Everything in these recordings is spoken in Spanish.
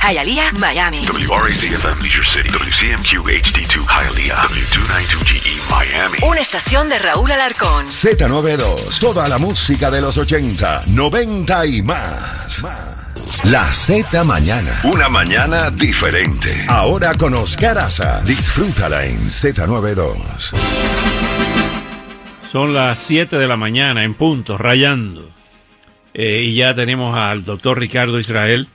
Hialeah, Miami. WRAC-FM Leisure City, WCMQ HD2 Hialeah, W292GE Miami. Una estación de Raúl Alarcón. Z92, toda la música de los 80, 90 y más. La Z Mañana. Una mañana diferente. Ahora con Oscar Aza. Disfrútala en Z92. Son las 7 de la mañana en punto, rayando. Eh, y ya tenemos al doctor Ricardo Israel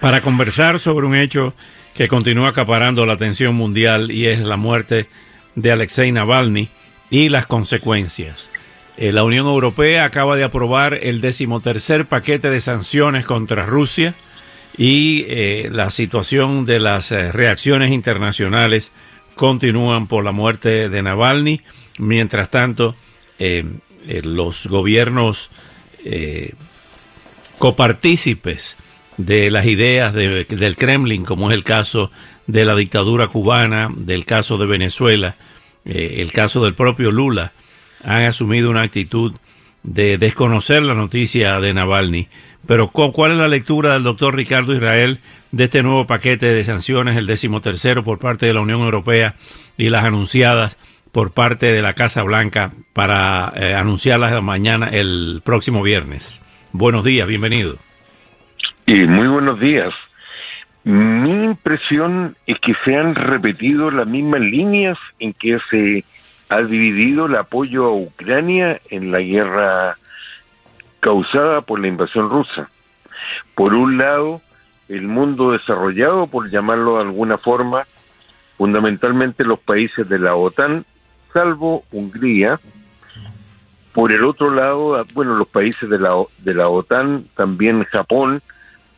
para conversar sobre un hecho que continúa acaparando la atención mundial y es la muerte de Alexei Navalny y las consecuencias. Eh, la Unión Europea acaba de aprobar el decimotercer paquete de sanciones contra Rusia y eh, la situación de las eh, reacciones internacionales continúan por la muerte de Navalny. Mientras tanto, los gobiernos copartícipes de las ideas del Kremlin, como es el caso de la dictadura cubana, del caso de Venezuela, eh, el caso del propio Lula, han asumido una actitud de desconocer la noticia de Navalny. Pero ¿cuál es la lectura del doctor Ricardo Israel de este nuevo paquete de sanciones, el décimo tercero por parte de la Unión Europea y las anunciadas por parte de la Casa Blanca para eh, anunciarlas mañana, el próximo viernes? Buenos días, bienvenido. Y muy buenos días. Mi impresión es que se han repetido las mismas líneas en que se ha dividido el apoyo a Ucrania en la guerra causada por la invasión rusa. Por un lado, el mundo desarrollado, por llamarlo de alguna forma, fundamentalmente los países de la OTAN, salvo Hungría. Por el otro lado, bueno, los países de la, de la OTAN, también Japón,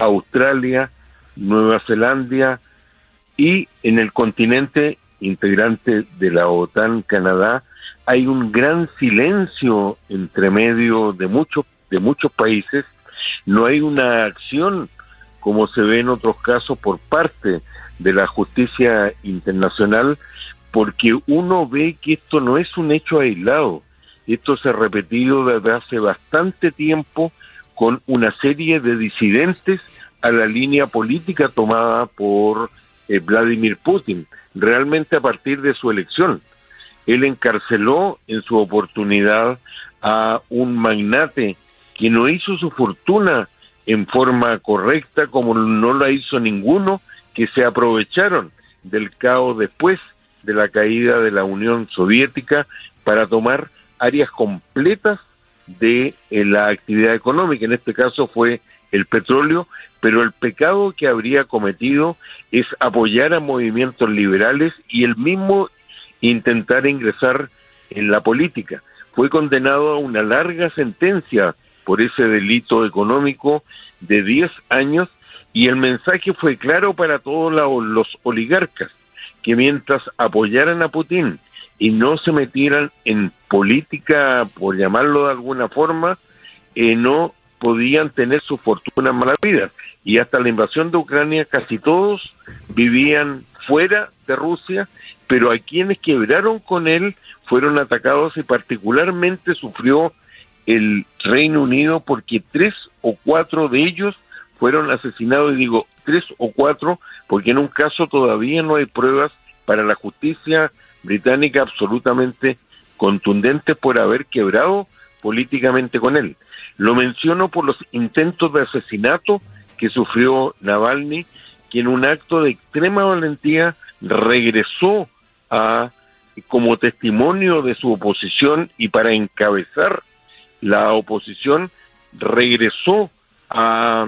Australia, Nueva Zelanda y en el continente integrante de la OTAN, Canadá, hay un gran silencio entre medio de muchos de muchos países, no hay una acción como se ve en otros casos por parte de la justicia internacional, porque uno ve que esto no es un hecho aislado, esto se ha repetido desde hace bastante tiempo con una serie de disidentes a la línea política tomada por eh, Vladimir Putin, realmente a partir de su elección. Él encarceló en su oportunidad a un magnate que no hizo su fortuna en forma correcta como no la hizo ninguno que se aprovecharon del caos después de la caída de la Unión Soviética para tomar áreas completas de eh, la actividad económica, en este caso fue el petróleo, pero el pecado que habría cometido es apoyar a movimientos liberales y el mismo intentar ingresar en la política. Fue condenado a una larga sentencia por ese delito económico de 10 años y el mensaje fue claro para todos los oligarcas, que mientras apoyaran a Putin y no se metieran en política, por llamarlo de alguna forma, eh, no podían tener su fortuna en mala vida. Y hasta la invasión de Ucrania casi todos vivían fuera de Rusia, pero a quienes quebraron con él fueron atacados y particularmente sufrió el Reino Unido porque tres o cuatro de ellos fueron asesinados, y digo tres o cuatro, porque en un caso todavía no hay pruebas para la justicia británica absolutamente contundentes por haber quebrado políticamente con él. Lo menciono por los intentos de asesinato que sufrió Navalny, que en un acto de extrema valentía regresó a como testimonio de su oposición y para encabezar la oposición regresó a,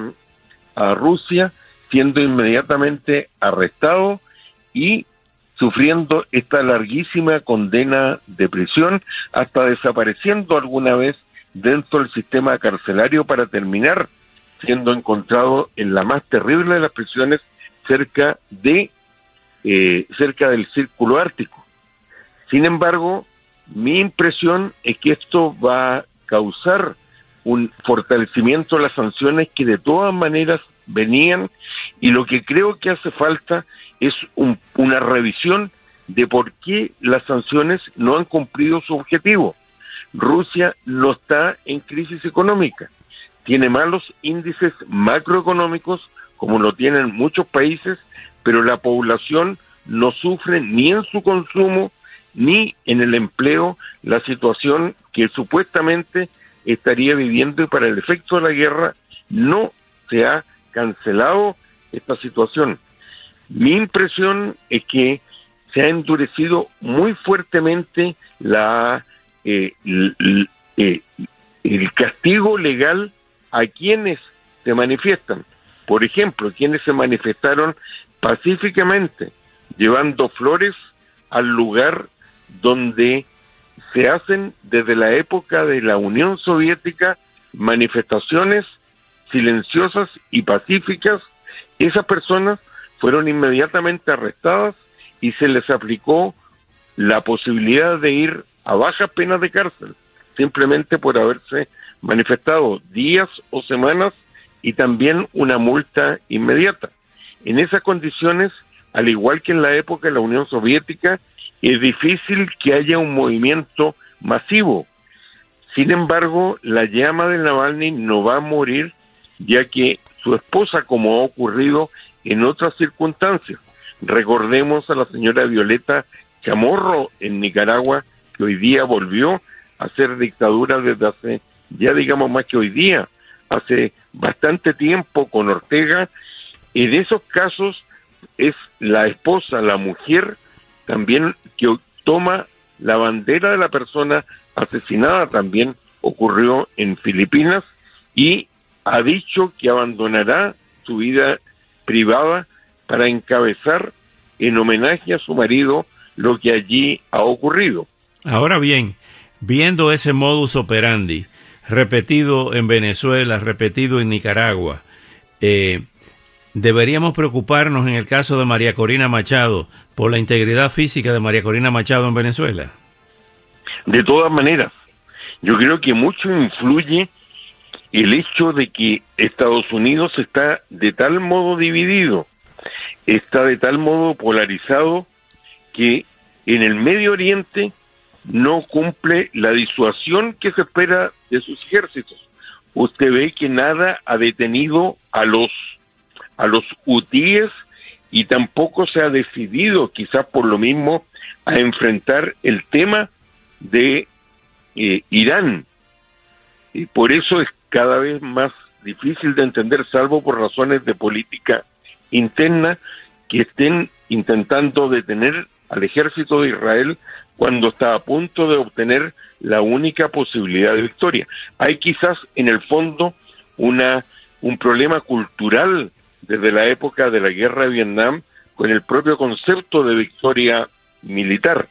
a Rusia, siendo inmediatamente arrestado y sufriendo esta larguísima condena de prisión, hasta desapareciendo alguna vez dentro del sistema carcelario para terminar siendo encontrado en la más terrible de las prisiones cerca de eh, cerca del círculo ártico. Sin embargo, mi impresión es que esto va a causar un fortalecimiento de las sanciones que de todas maneras venían y lo que creo que hace falta es una revisión de por qué las sanciones no han cumplido su objetivo. Rusia no está en crisis económica, tiene malos índices macroeconómicos como lo tienen muchos países, pero la población no sufre ni en su consumo ni en el empleo la situación que supuestamente estaría viviendo y para el efecto de la guerra no se ha cancelado esta situación. Mi impresión es que se ha endurecido muy fuertemente la eh, eh, el, castigo legal a quienes se manifiestan. Por ejemplo, quienes se manifestaron pacíficamente, llevando flores al lugar donde se hacen desde la época de la Unión Soviética manifestaciones silenciosas y pacíficas, esas personas fueron inmediatamente arrestadas y se les aplicó la posibilidad de ir a baja pena de cárcel, simplemente por haberse manifestado días o semanas y también una multa inmediata. En esas condiciones, al igual que en la época de la Unión Soviética, es difícil que haya un movimiento masivo. Sin embargo, la llama de Navalny no va a morir, ya que su esposa, como ha ocurrido en otras circunstancias, recordemos a la señora Violeta Chamorro en Nicaragua, que hoy día volvió a ser dictadura desde hace, ya digamos más que hoy día, hace bastante tiempo con Ortega. En esos casos es la esposa, la mujer, también que toma la bandera de la persona asesinada, también ocurrió en Filipinas, y ha dicho que abandonará su vida privada para encabezar en homenaje a su marido lo que allí ha ocurrido. Ahora bien, viendo ese modus operandi repetido en Venezuela, repetido en Nicaragua, eh, deberíamos preocuparnos en el caso de María Corina Machado por la integridad física de María Corina Machado en Venezuela? De todas maneras, yo creo que mucho influye el hecho de que Estados Unidos está de tal modo dividido, está de tal modo polarizado, que en el Medio Oriente no cumple la disuasión que se espera de sus ejércitos. Usted ve que nada ha detenido a los a los hutíes y tampoco se ha decidido, quizás por lo mismo, a enfrentar el tema de eh, Irán. Y por eso es cada vez más difícil de entender, salvo por razones de política interna, que estén intentando detener al ejército de Israel cuando está a punto de obtener la única posibilidad de victoria. Hay quizás en el fondo una un problema cultural desde la época de la guerra de Vietnam con el propio concepto de victoria militar.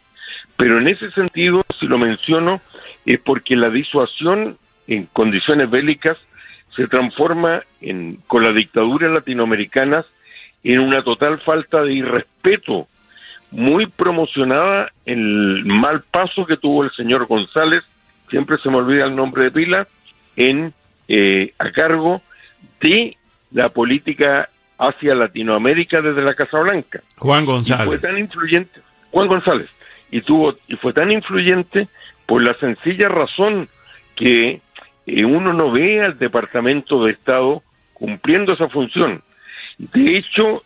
Pero en ese sentido, si lo menciono, es porque la disuasión en condiciones bélicas se transforma en, con la dictadura latinoamericana en una total falta de irrespeto, muy promocionada en el mal paso que tuvo el señor González, siempre se me olvida el nombre de pila, en eh, a cargo de la política hacia Latinoamérica desde la Casa Blanca. Juan González. fue tan influyente, Juan González, y tuvo y fue tan influyente por la sencilla razón que uno no ve al Departamento de Estado cumpliendo esa función. De hecho,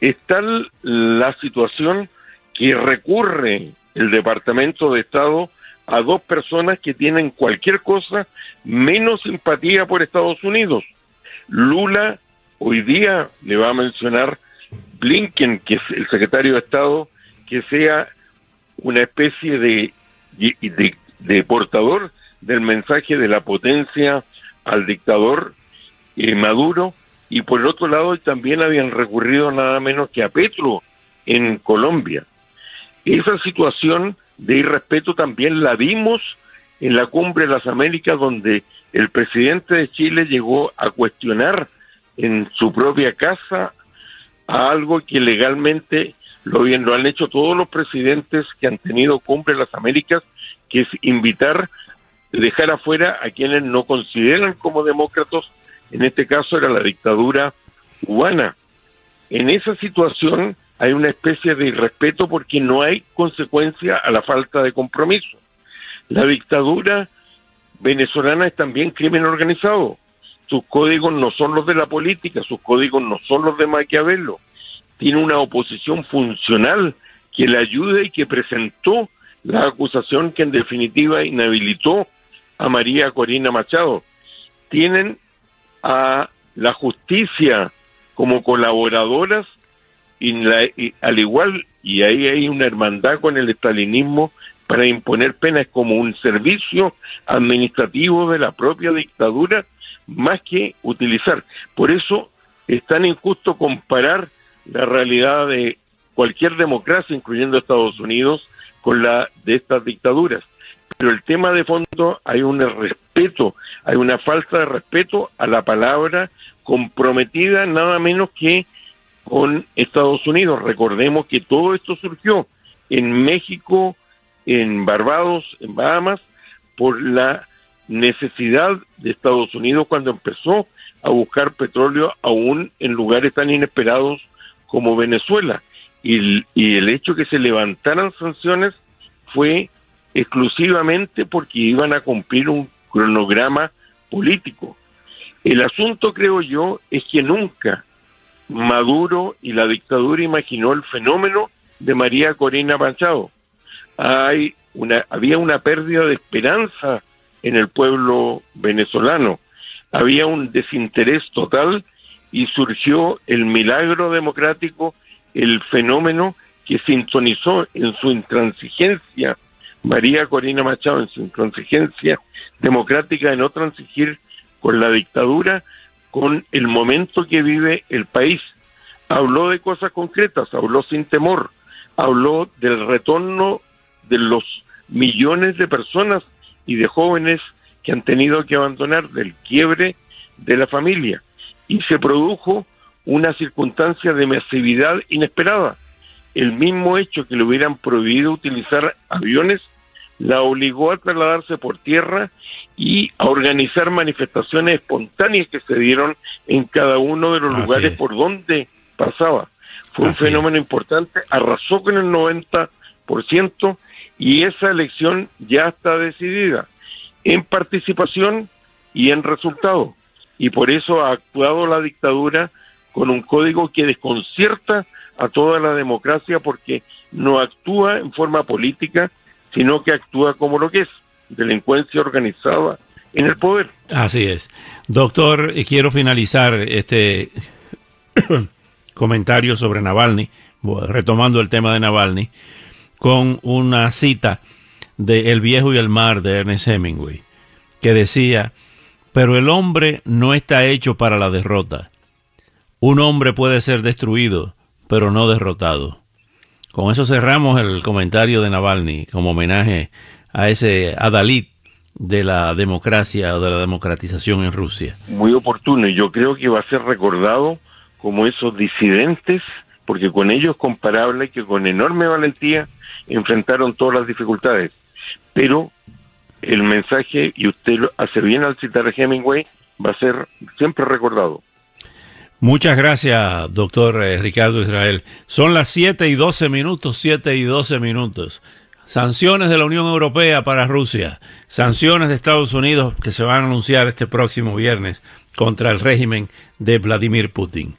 está la situación que recurre el Departamento de Estado a dos personas que tienen cualquier cosa menos simpatía por Estados Unidos. Lula hoy día le va a mencionar Blinken, que es el secretario de Estado, que sea una especie de, de, portador del mensaje de la potencia al dictador Maduro, y por el otro lado también habían recurrido nada menos que a Petro en Colombia. Esa situación de irrespeto también la vimos en la cumbre de las Américas, donde el presidente de Chile llegó a cuestionar en su propia casa a algo que legalmente lo, bien, lo han hecho todos los presidentes que han tenido cumbre de las Américas, que es invitar, dejar afuera a quienes no consideran como demócratas, en este caso era la dictadura cubana. En esa situación hay una especie de irrespeto porque no hay consecuencia a la falta de compromiso. La dictadura venezolana es también crimen organizado. Sus códigos no son los de la política, sus códigos no son los de Maquiavelo. Tiene una oposición funcional que le ayude y que presentó la acusación que en definitiva inhabilitó a María Corina Machado. Tienen a la justicia como colaboradoras y, y, al igual, y ahí hay una hermandad con el estalinismo, para imponer penas como un servicio administrativo de la propia dictadura más que utilizar. Por eso es tan injusto comparar la realidad de cualquier democracia, incluyendo Estados Unidos, con la de estas dictaduras. Pero el tema de fondo hay un respeto, hay una falta de respeto a la palabra comprometida nada menos que con Estados Unidos. Recordemos que todo esto surgió en México, en Barbados, en Bahamas, por la necesidad de Estados Unidos cuando empezó a buscar petróleo aún en lugares tan inesperados como Venezuela. Y el, hecho que se levantaran sanciones fue exclusivamente porque iban a cumplir un cronograma político. El asunto, creo yo, es que nunca Maduro y la dictadura imaginó el fenómeno de María Corina Machado hay una, había una pérdida de esperanza en el pueblo venezolano, había un desinterés total y surgió el milagro democrático, el fenómeno que sintonizó en su intransigencia, María Corina Machado, en su intransigencia democrática de no transigir con la dictadura, con el momento que vive el país. Habló de cosas concretas, habló sin temor, habló del retorno de los millones de personas y de jóvenes que han tenido que abandonar del quiebre de la familia. Y se produjo una circunstancia de masividad inesperada. El mismo hecho que le hubieran prohibido utilizar aviones la obligó a trasladarse por tierra y a organizar manifestaciones espontáneas que se dieron en cada uno de los lugares por donde pasaba. Fue un fenómeno importante, arrasó con el 90% y esa elección ya está decidida en participación y en resultado. Y por eso ha actuado la dictadura con un código que desconcierta a toda la democracia porque no actúa en forma política, sino que actúa como lo que es, delincuencia organizada en el poder. Así es. Doctor, quiero finalizar este comentario sobre Navalny, retomando el tema de Navalny con una cita de El viejo y el mar de Ernest Hemingway, que decía, pero el hombre no está hecho para la derrota. Un hombre puede ser destruido, pero no derrotado. Con eso cerramos el comentario de Navalny como homenaje a ese adalid de la democracia o de la democratización en Rusia. Muy oportuno y yo creo que va a ser recordado como esos disidentes, porque con ellos comparable que con enorme valentía enfrentaron todas las dificultades, pero el mensaje, y usted hace bien al citar a Hemingway, va a ser siempre recordado. Muchas gracias, doctor eh, Ricardo Israel. Son las 7 y 12 minutos, 7 y 12 minutos. Sanciones de la Unión Europea para Rusia, sanciones de Estados Unidos que se van a anunciar este próximo viernes contra el régimen de Vladimir Putin.